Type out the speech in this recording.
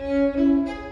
Música